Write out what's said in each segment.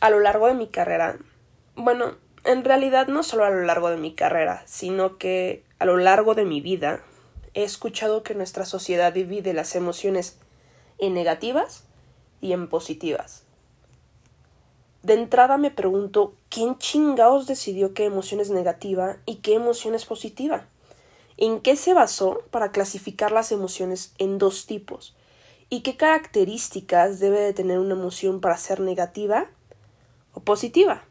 a lo largo de mi carrera, bueno, en realidad no solo a lo largo de mi carrera, sino que a lo largo de mi vida he escuchado que nuestra sociedad divide las emociones en negativas y en positivas. De entrada me pregunto quién chingaos decidió qué emoción es negativa y qué emoción es positiva. ¿En qué se basó para clasificar las emociones en dos tipos? ¿Y qué características debe de tener una emoción para ser negativa positiva?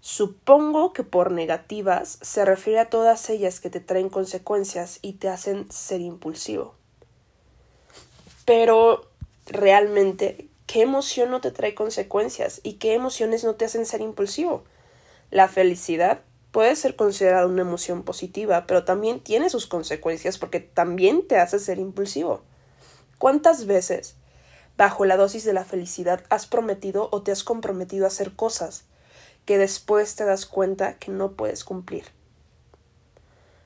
Supongo que por negativas se refiere a todas ellas que te traen consecuencias y te hacen ser impulsivo. Pero realmente, ¿qué emoción no te trae consecuencias y qué emociones no te hacen ser impulsivo? La felicidad puede ser considerada una emoción positiva, pero también tiene sus consecuencias porque también te hace ser impulsivo. ¿Cuántas veces, bajo la dosis de la felicidad, has prometido o te has comprometido a hacer cosas que después te das cuenta que no puedes cumplir.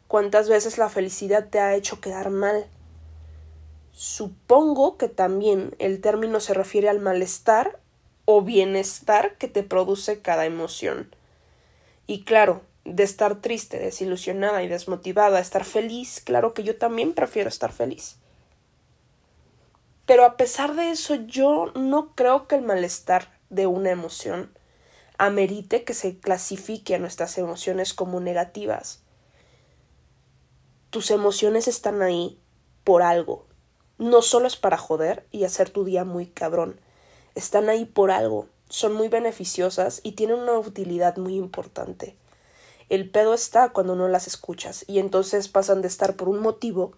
¿Cuántas veces la felicidad te ha hecho quedar mal? Supongo que también el término se refiere al malestar o bienestar que te produce cada emoción. Y claro, de estar triste, desilusionada y desmotivada estar feliz, claro que yo también prefiero estar feliz. Pero a pesar de eso, yo no creo que el malestar de una emoción amerite que se clasifique a nuestras emociones como negativas. Tus emociones están ahí por algo. No solo es para joder y hacer tu día muy cabrón. Están ahí por algo. Son muy beneficiosas y tienen una utilidad muy importante. El pedo está cuando no las escuchas y entonces pasan de estar por un motivo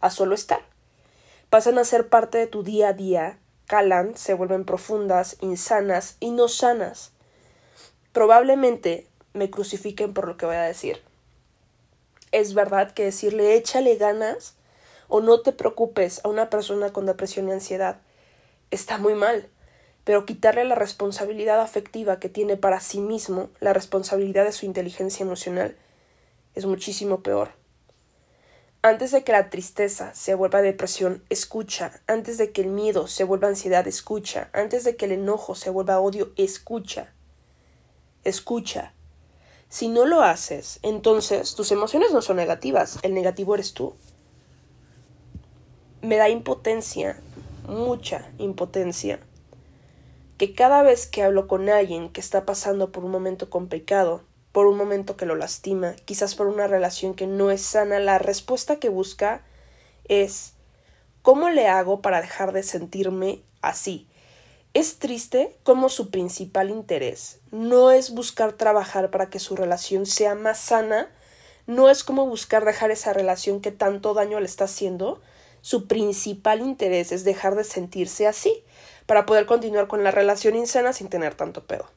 a solo estar. Pasan a ser parte de tu día a día, calan, se vuelven profundas, insanas y no sanas probablemente me crucifiquen por lo que voy a decir. Es verdad que decirle échale ganas o no te preocupes a una persona con depresión y ansiedad está muy mal, pero quitarle la responsabilidad afectiva que tiene para sí mismo, la responsabilidad de su inteligencia emocional, es muchísimo peor. Antes de que la tristeza se vuelva depresión, escucha. Antes de que el miedo se vuelva ansiedad, escucha. Antes de que el enojo se vuelva odio, escucha escucha. Si no lo haces, entonces tus emociones no son negativas, el negativo eres tú. Me da impotencia, mucha impotencia, que cada vez que hablo con alguien que está pasando por un momento complicado, por un momento que lo lastima, quizás por una relación que no es sana, la respuesta que busca es ¿cómo le hago para dejar de sentirme así? Es triste como su principal interés no es buscar trabajar para que su relación sea más sana, no es como buscar dejar esa relación que tanto daño le está haciendo, su principal interés es dejar de sentirse así, para poder continuar con la relación insana sin tener tanto pedo.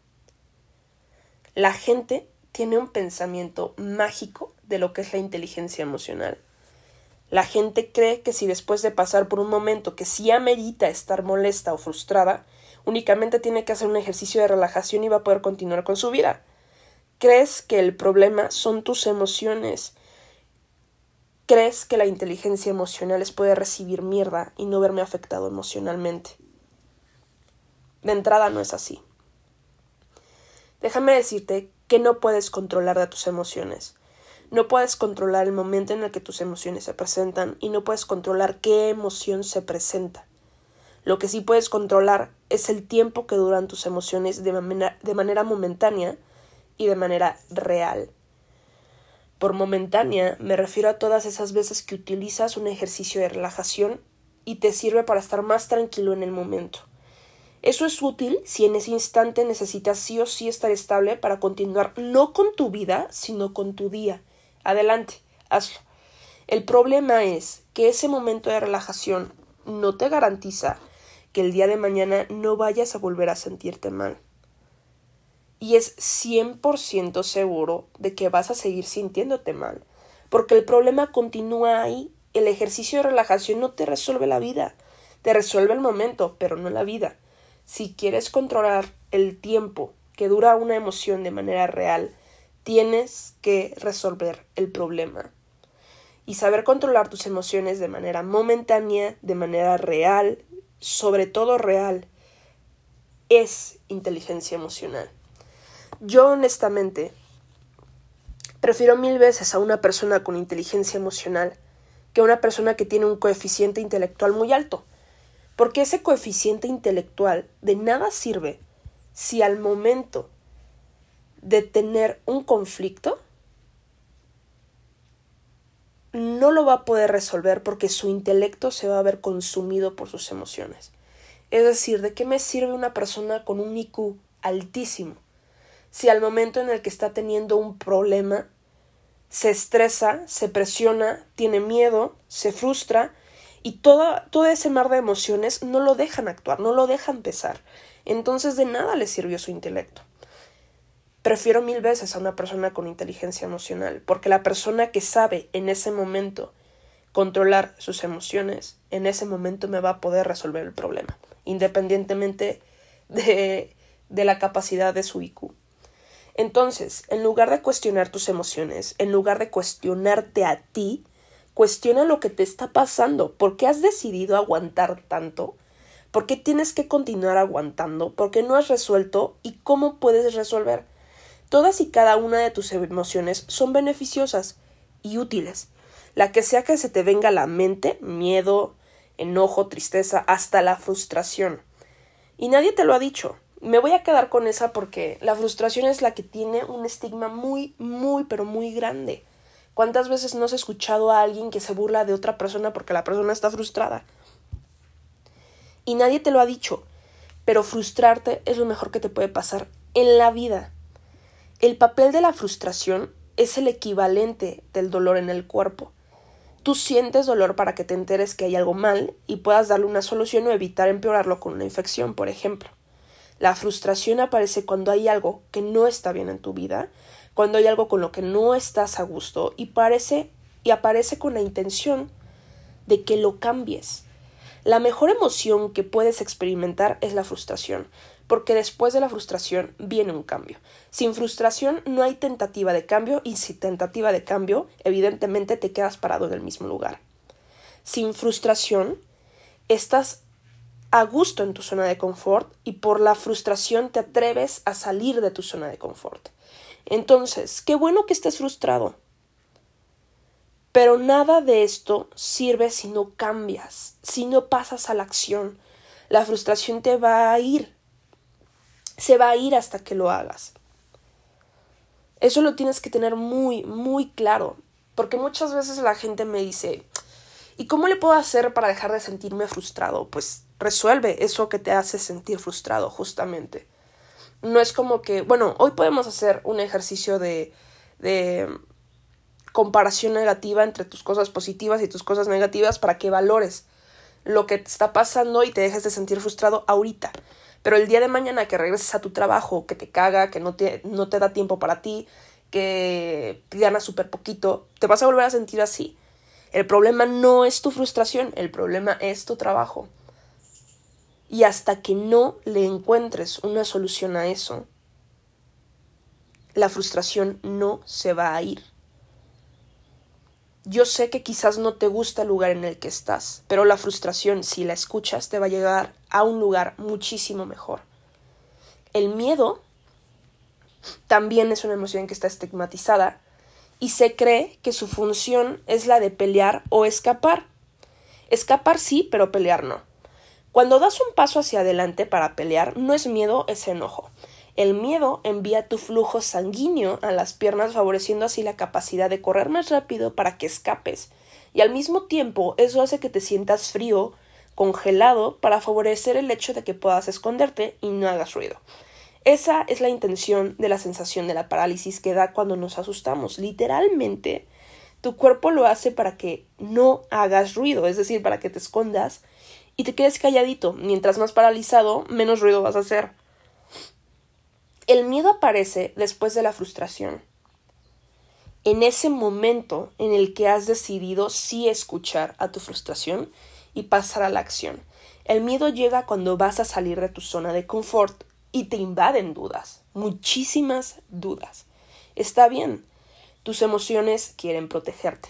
La gente tiene un pensamiento mágico de lo que es la inteligencia emocional. La gente cree que si después de pasar por un momento que sí amerita estar molesta o frustrada, únicamente tiene que hacer un ejercicio de relajación y va a poder continuar con su vida. ¿Crees que el problema son tus emociones? ¿Crees que la inteligencia emocional les puede recibir mierda y no verme afectado emocionalmente? De entrada no es así. Déjame decirte que no puedes controlar de tus emociones. No puedes controlar el momento en el que tus emociones se presentan y no puedes controlar qué emoción se presenta. Lo que sí puedes controlar es el tiempo que duran tus emociones de, de manera momentánea y de manera real. Por momentánea me refiero a todas esas veces que utilizas un ejercicio de relajación y te sirve para estar más tranquilo en el momento. Eso es útil si en ese instante necesitas sí o sí estar estable para continuar no con tu vida, sino con tu día. Adelante, hazlo. El problema es que ese momento de relajación no te garantiza que el día de mañana no vayas a volver a sentirte mal. Y es 100% seguro de que vas a seguir sintiéndote mal, porque el problema continúa ahí. El ejercicio de relajación no te resuelve la vida, te resuelve el momento, pero no la vida. Si quieres controlar el tiempo que dura una emoción de manera real, tienes que resolver el problema. Y saber controlar tus emociones de manera momentánea, de manera real, sobre todo real, es inteligencia emocional. Yo honestamente prefiero mil veces a una persona con inteligencia emocional que a una persona que tiene un coeficiente intelectual muy alto, porque ese coeficiente intelectual de nada sirve si al momento de tener un conflicto no lo va a poder resolver porque su intelecto se va a ver consumido por sus emociones. Es decir, ¿de qué me sirve una persona con un IQ altísimo si al momento en el que está teniendo un problema se estresa, se presiona, tiene miedo, se frustra y todo, todo ese mar de emociones no lo dejan actuar, no lo dejan pesar. Entonces de nada le sirvió su intelecto. Prefiero mil veces a una persona con inteligencia emocional, porque la persona que sabe en ese momento controlar sus emociones, en ese momento me va a poder resolver el problema, independientemente de, de la capacidad de su IQ. Entonces, en lugar de cuestionar tus emociones, en lugar de cuestionarte a ti, cuestiona lo que te está pasando, por qué has decidido aguantar tanto, por qué tienes que continuar aguantando, por qué no has resuelto y cómo puedes resolver. Todas y cada una de tus emociones son beneficiosas y útiles. La que sea que se te venga a la mente, miedo, enojo, tristeza, hasta la frustración. Y nadie te lo ha dicho. Me voy a quedar con esa porque la frustración es la que tiene un estigma muy, muy, pero muy grande. ¿Cuántas veces no has escuchado a alguien que se burla de otra persona porque la persona está frustrada? Y nadie te lo ha dicho, pero frustrarte es lo mejor que te puede pasar en la vida. El papel de la frustración es el equivalente del dolor en el cuerpo. Tú sientes dolor para que te enteres que hay algo mal y puedas darle una solución o evitar empeorarlo con una infección, por ejemplo. La frustración aparece cuando hay algo que no está bien en tu vida, cuando hay algo con lo que no estás a gusto y parece y aparece con la intención de que lo cambies. La mejor emoción que puedes experimentar es la frustración, porque después de la frustración viene un cambio. Sin frustración no hay tentativa de cambio y sin tentativa de cambio, evidentemente te quedas parado en el mismo lugar. Sin frustración, estás a gusto en tu zona de confort y por la frustración te atreves a salir de tu zona de confort. Entonces, qué bueno que estés frustrado. Pero nada de esto sirve si no cambias, si no pasas a la acción. La frustración te va a ir se va a ir hasta que lo hagas. Eso lo tienes que tener muy, muy claro, porque muchas veces la gente me dice, ¿y cómo le puedo hacer para dejar de sentirme frustrado? Pues resuelve eso que te hace sentir frustrado, justamente. No es como que, bueno, hoy podemos hacer un ejercicio de, de comparación negativa entre tus cosas positivas y tus cosas negativas para que valores lo que te está pasando y te dejes de sentir frustrado ahorita. Pero el día de mañana que regreses a tu trabajo, que te caga, que no te, no te da tiempo para ti, que ganas súper poquito, te vas a volver a sentir así. El problema no es tu frustración, el problema es tu trabajo. Y hasta que no le encuentres una solución a eso, la frustración no se va a ir. Yo sé que quizás no te gusta el lugar en el que estás, pero la frustración, si la escuchas, te va a llegar a un lugar muchísimo mejor. El miedo también es una emoción que está estigmatizada y se cree que su función es la de pelear o escapar. Escapar sí, pero pelear no. Cuando das un paso hacia adelante para pelear, no es miedo, es enojo. El miedo envía tu flujo sanguíneo a las piernas favoreciendo así la capacidad de correr más rápido para que escapes. Y al mismo tiempo eso hace que te sientas frío, congelado, para favorecer el hecho de que puedas esconderte y no hagas ruido. Esa es la intención de la sensación de la parálisis que da cuando nos asustamos. Literalmente, tu cuerpo lo hace para que no hagas ruido, es decir, para que te escondas y te quedes calladito. Mientras más paralizado, menos ruido vas a hacer. El miedo aparece después de la frustración. En ese momento en el que has decidido sí escuchar a tu frustración y pasar a la acción. El miedo llega cuando vas a salir de tu zona de confort y te invaden dudas, muchísimas dudas. Está bien, tus emociones quieren protegerte,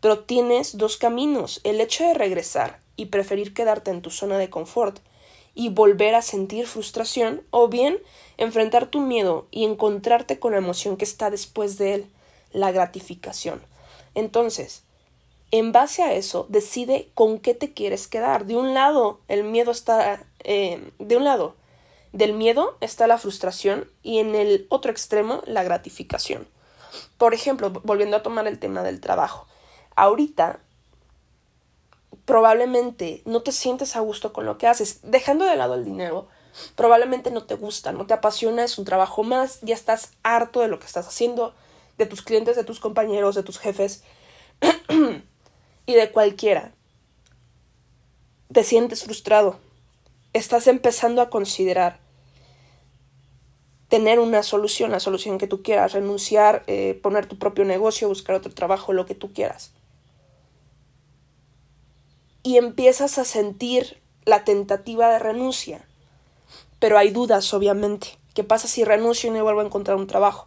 pero tienes dos caminos, el hecho de regresar y preferir quedarte en tu zona de confort y volver a sentir frustración, o bien enfrentar tu miedo y encontrarte con la emoción que está después de él, la gratificación. Entonces, en base a eso, decide con qué te quieres quedar. De un lado, el miedo está... Eh, de un lado, del miedo está la frustración y en el otro extremo, la gratificación. Por ejemplo, volviendo a tomar el tema del trabajo. Ahorita probablemente no te sientes a gusto con lo que haces, dejando de lado el dinero, probablemente no te gusta, no te apasiona, es un trabajo más, ya estás harto de lo que estás haciendo, de tus clientes, de tus compañeros, de tus jefes y de cualquiera. Te sientes frustrado, estás empezando a considerar tener una solución, la solución que tú quieras, renunciar, eh, poner tu propio negocio, buscar otro trabajo, lo que tú quieras y empiezas a sentir la tentativa de renuncia. Pero hay dudas, obviamente. ¿Qué pasa si renuncio y no vuelvo a encontrar un trabajo?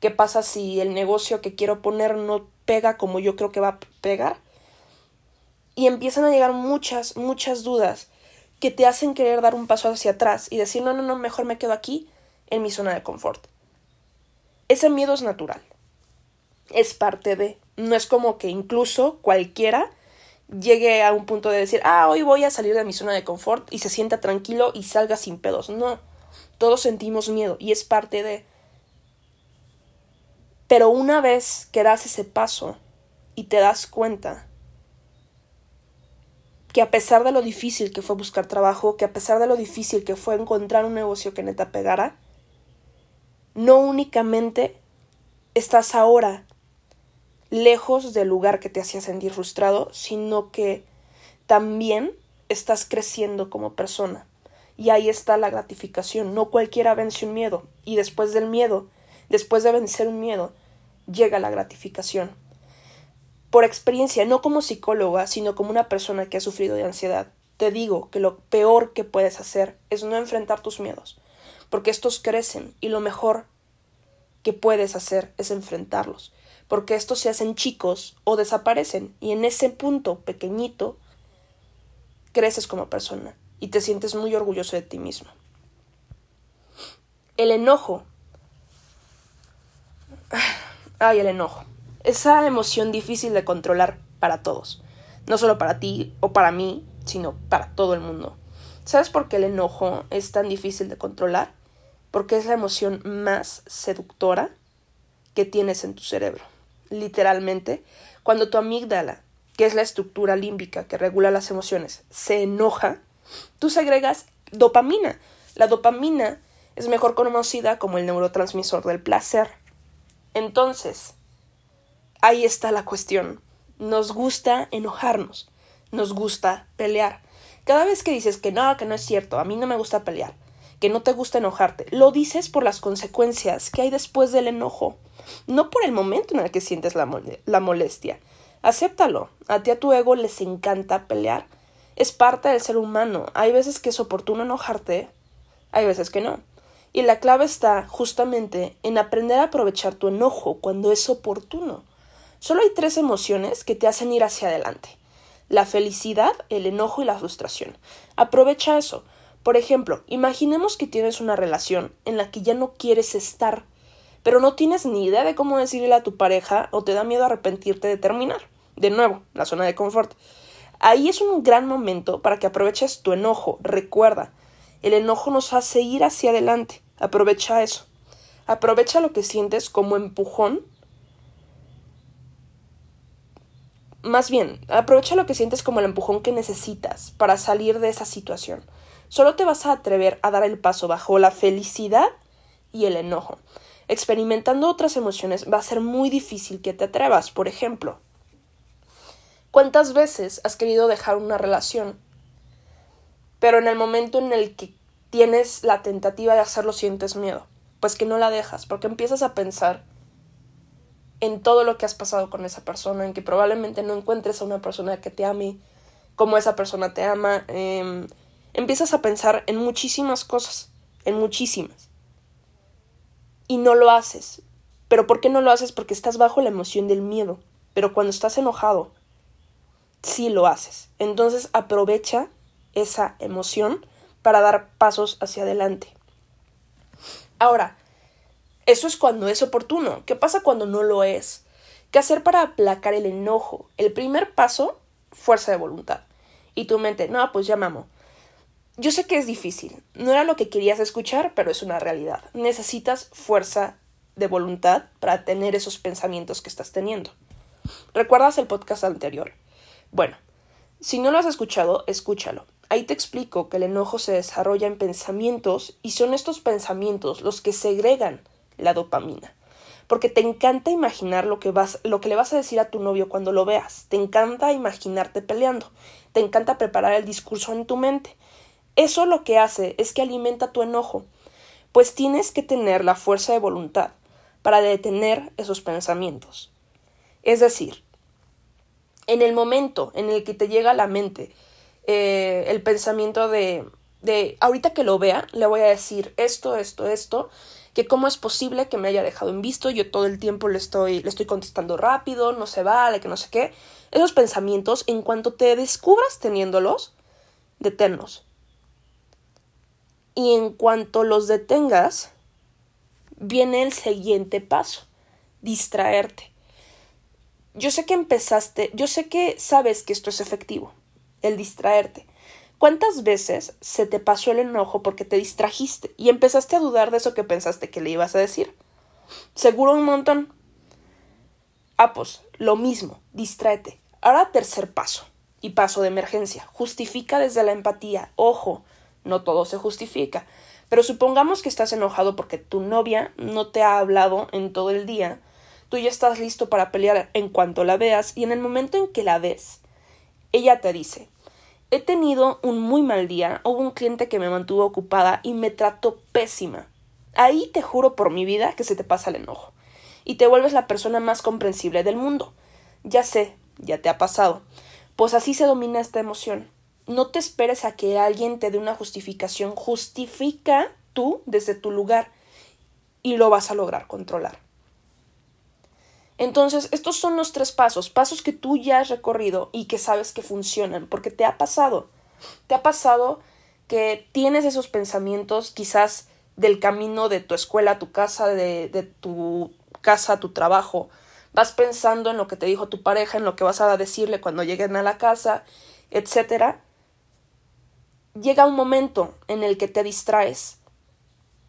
¿Qué pasa si el negocio que quiero poner no pega como yo creo que va a pegar? Y empiezan a llegar muchas, muchas dudas que te hacen querer dar un paso hacia atrás y decir, no, no, no, mejor me quedo aquí en mi zona de confort. Ese miedo es natural. Es parte de. No es como que incluso cualquiera llegue a un punto de decir, ah, hoy voy a salir de mi zona de confort y se sienta tranquilo y salga sin pedos. No, todos sentimos miedo y es parte de... Pero una vez que das ese paso y te das cuenta que a pesar de lo difícil que fue buscar trabajo, que a pesar de lo difícil que fue encontrar un negocio que neta pegara, no únicamente estás ahora lejos del lugar que te hacía sentir frustrado, sino que también estás creciendo como persona. Y ahí está la gratificación. No cualquiera vence un miedo. Y después del miedo, después de vencer un miedo, llega la gratificación. Por experiencia, no como psicóloga, sino como una persona que ha sufrido de ansiedad, te digo que lo peor que puedes hacer es no enfrentar tus miedos, porque estos crecen y lo mejor que puedes hacer es enfrentarlos porque estos se hacen chicos o desaparecen y en ese punto pequeñito creces como persona y te sientes muy orgulloso de ti mismo. El enojo. Ay, el enojo. Esa emoción difícil de controlar para todos. No solo para ti o para mí, sino para todo el mundo. ¿Sabes por qué el enojo es tan difícil de controlar? Porque es la emoción más seductora que tienes en tu cerebro literalmente, cuando tu amígdala, que es la estructura límbica que regula las emociones, se enoja, tú segregas dopamina. La dopamina es mejor conocida como el neurotransmisor del placer. Entonces, ahí está la cuestión. Nos gusta enojarnos, nos gusta pelear. Cada vez que dices que no, que no es cierto, a mí no me gusta pelear, que no te gusta enojarte, lo dices por las consecuencias que hay después del enojo no por el momento en el que sientes la, la molestia. Acéptalo. A ti a tu ego les encanta pelear. Es parte del ser humano. Hay veces que es oportuno enojarte, hay veces que no. Y la clave está justamente en aprender a aprovechar tu enojo cuando es oportuno. Solo hay tres emociones que te hacen ir hacia adelante. La felicidad, el enojo y la frustración. Aprovecha eso. Por ejemplo, imaginemos que tienes una relación en la que ya no quieres estar pero no tienes ni idea de cómo decirle a tu pareja o te da miedo arrepentirte de terminar. De nuevo, la zona de confort. Ahí es un gran momento para que aproveches tu enojo. Recuerda, el enojo nos hace ir hacia adelante. Aprovecha eso. Aprovecha lo que sientes como empujón. Más bien, aprovecha lo que sientes como el empujón que necesitas para salir de esa situación. Solo te vas a atrever a dar el paso bajo la felicidad y el enojo experimentando otras emociones va a ser muy difícil que te atrevas. Por ejemplo, ¿cuántas veces has querido dejar una relación? Pero en el momento en el que tienes la tentativa de hacerlo sientes miedo. Pues que no la dejas, porque empiezas a pensar en todo lo que has pasado con esa persona, en que probablemente no encuentres a una persona que te ame como esa persona te ama. Em, empiezas a pensar en muchísimas cosas, en muchísimas y no lo haces. Pero ¿por qué no lo haces? Porque estás bajo la emoción del miedo. Pero cuando estás enojado, sí lo haces. Entonces aprovecha esa emoción para dar pasos hacia adelante. Ahora, eso es cuando es oportuno. ¿Qué pasa cuando no lo es? ¿Qué hacer para aplacar el enojo? El primer paso, fuerza de voluntad. Y tu mente, no, pues ya mamo. Yo sé que es difícil. No era lo que querías escuchar, pero es una realidad. Necesitas fuerza de voluntad para tener esos pensamientos que estás teniendo. ¿Recuerdas el podcast anterior? Bueno, si no lo has escuchado, escúchalo. Ahí te explico que el enojo se desarrolla en pensamientos y son estos pensamientos los que segregan la dopamina. Porque te encanta imaginar lo que, vas, lo que le vas a decir a tu novio cuando lo veas. Te encanta imaginarte peleando. Te encanta preparar el discurso en tu mente. Eso lo que hace es que alimenta tu enojo. Pues tienes que tener la fuerza de voluntad para detener esos pensamientos. Es decir, en el momento en el que te llega a la mente eh, el pensamiento de, de, ahorita que lo vea, le voy a decir esto, esto, esto, que cómo es posible que me haya dejado en visto, yo todo el tiempo le estoy, le estoy contestando rápido, no se vale, que no sé qué. Esos pensamientos, en cuanto te descubras teniéndolos, deténlos. Y en cuanto los detengas, viene el siguiente paso, distraerte. Yo sé que empezaste, yo sé que sabes que esto es efectivo, el distraerte. ¿Cuántas veces se te pasó el enojo porque te distrajiste y empezaste a dudar de eso que pensaste que le ibas a decir? Seguro un montón. Ah, pues, lo mismo, distráete. Ahora tercer paso, y paso de emergencia. Justifica desde la empatía. Ojo, no todo se justifica. Pero supongamos que estás enojado porque tu novia no te ha hablado en todo el día. Tú ya estás listo para pelear en cuanto la veas y en el momento en que la ves, ella te dice He tenido un muy mal día, hubo un cliente que me mantuvo ocupada y me trató pésima. Ahí te juro por mi vida que se te pasa el enojo y te vuelves la persona más comprensible del mundo. Ya sé, ya te ha pasado. Pues así se domina esta emoción. No te esperes a que alguien te dé una justificación. Justifica tú desde tu lugar y lo vas a lograr controlar. Entonces, estos son los tres pasos, pasos que tú ya has recorrido y que sabes que funcionan, porque te ha pasado. Te ha pasado que tienes esos pensamientos quizás del camino de tu escuela a tu casa, de, de tu casa a tu trabajo. Vas pensando en lo que te dijo tu pareja, en lo que vas a decirle cuando lleguen a la casa, etcétera. Llega un momento en el que te distraes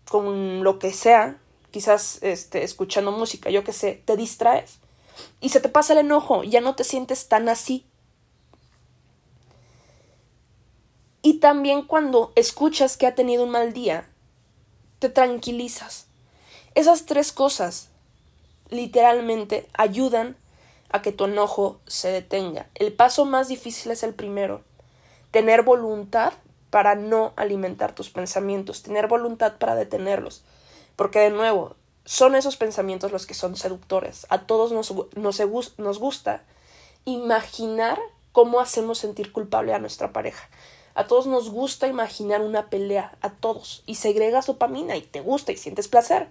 con lo que sea, quizás este, escuchando música, yo qué sé, te distraes y se te pasa el enojo, ya no te sientes tan así. Y también cuando escuchas que ha tenido un mal día, te tranquilizas. Esas tres cosas literalmente ayudan a que tu enojo se detenga. El paso más difícil es el primero, tener voluntad para no alimentar tus pensamientos, tener voluntad para detenerlos. Porque de nuevo, son esos pensamientos los que son seductores. A todos nos, nos, gusta imaginar cómo hacemos sentir culpable a nuestra pareja. A todos nos gusta imaginar una pelea, a todos. Y segregas dopamina y te gusta y sientes placer.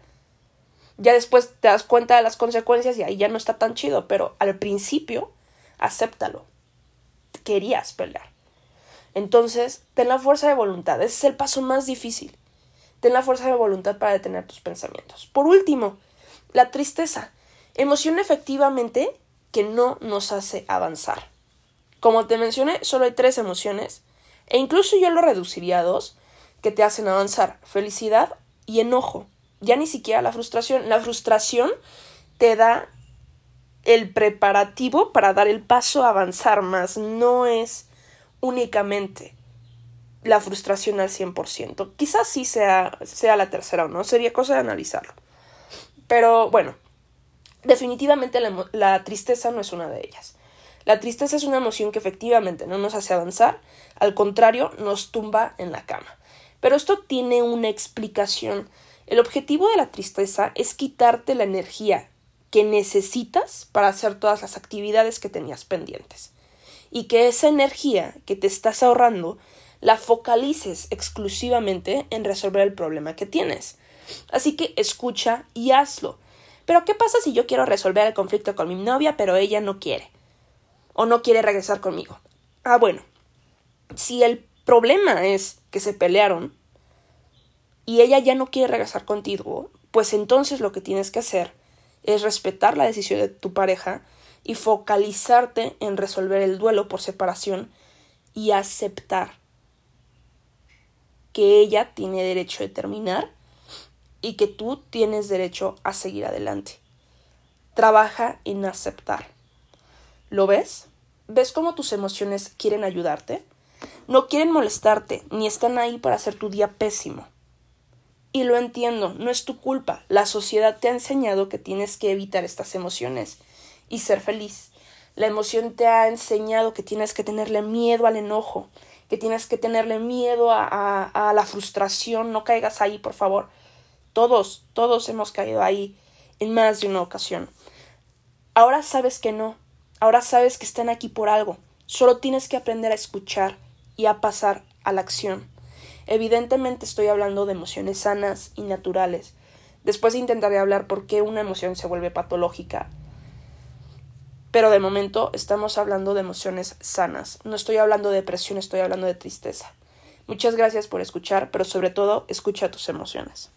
Ya después te das cuenta de las consecuencias y ahí ya no está tan chido, pero al principio, acéptalo. Querías pelear. Entonces, ten la fuerza de voluntad. Ese es el paso más difícil. Ten la fuerza de voluntad para detener tus pensamientos. Por último, la tristeza. Emoción efectivamente que no nos hace avanzar. Como te mencioné, solo hay tres emociones, e incluso yo lo reduciría a dos, que te hacen avanzar. Felicidad y enojo. Ya ni siquiera la frustración. La frustración te da el preparativo para dar el paso a avanzar más. No es únicamente la frustración al 100%. Quizás sí sea, sea la tercera o no, sería cosa de analizarlo. Pero bueno, definitivamente la, la, tristeza no es una de ellas. La tristeza es una emoción que efectivamente no nos hace avanzar, al contrario, nos tumba en la cama. Pero esto tiene una explicación. El objetivo de la tristeza es quitarte la energía que necesitas para hacer todas las actividades que tenías pendientes. Y que esa energía que te estás ahorrando la focalices exclusivamente en resolver el problema que tienes. Así que escucha y hazlo. Pero ¿qué pasa si yo quiero resolver el conflicto con mi novia pero ella no quiere? O no quiere regresar conmigo. Ah, bueno. Si el problema es que se pelearon y ella ya no quiere regresar contigo, pues entonces lo que tienes que hacer es respetar la decisión de tu pareja y focalizarte en resolver el duelo por separación y aceptar que ella tiene derecho de terminar y que tú tienes derecho a seguir adelante. Trabaja en aceptar. ¿Lo ves? ¿Ves cómo tus emociones quieren ayudarte? No quieren molestarte, ni están ahí para hacer tu día pésimo. Y lo entiendo, no es tu culpa. La sociedad te ha enseñado que tienes que evitar estas emociones y ser feliz. La emoción te ha enseñado que tienes que tenerle miedo al enojo, que tienes que tenerle miedo a, a, a la frustración. No caigas ahí, por favor. Todos, todos hemos caído ahí en más de una ocasión. Ahora sabes que no. Ahora sabes que están aquí por algo. Solo tienes que aprender a escuchar y a pasar a la acción. Evidentemente estoy hablando de emociones sanas y naturales. Después intentaré hablar por qué una emoción se vuelve patológica. Pero de momento estamos hablando de emociones sanas. No estoy hablando de depresión, estoy hablando de tristeza. Muchas gracias por escuchar, pero sobre todo escucha tus emociones.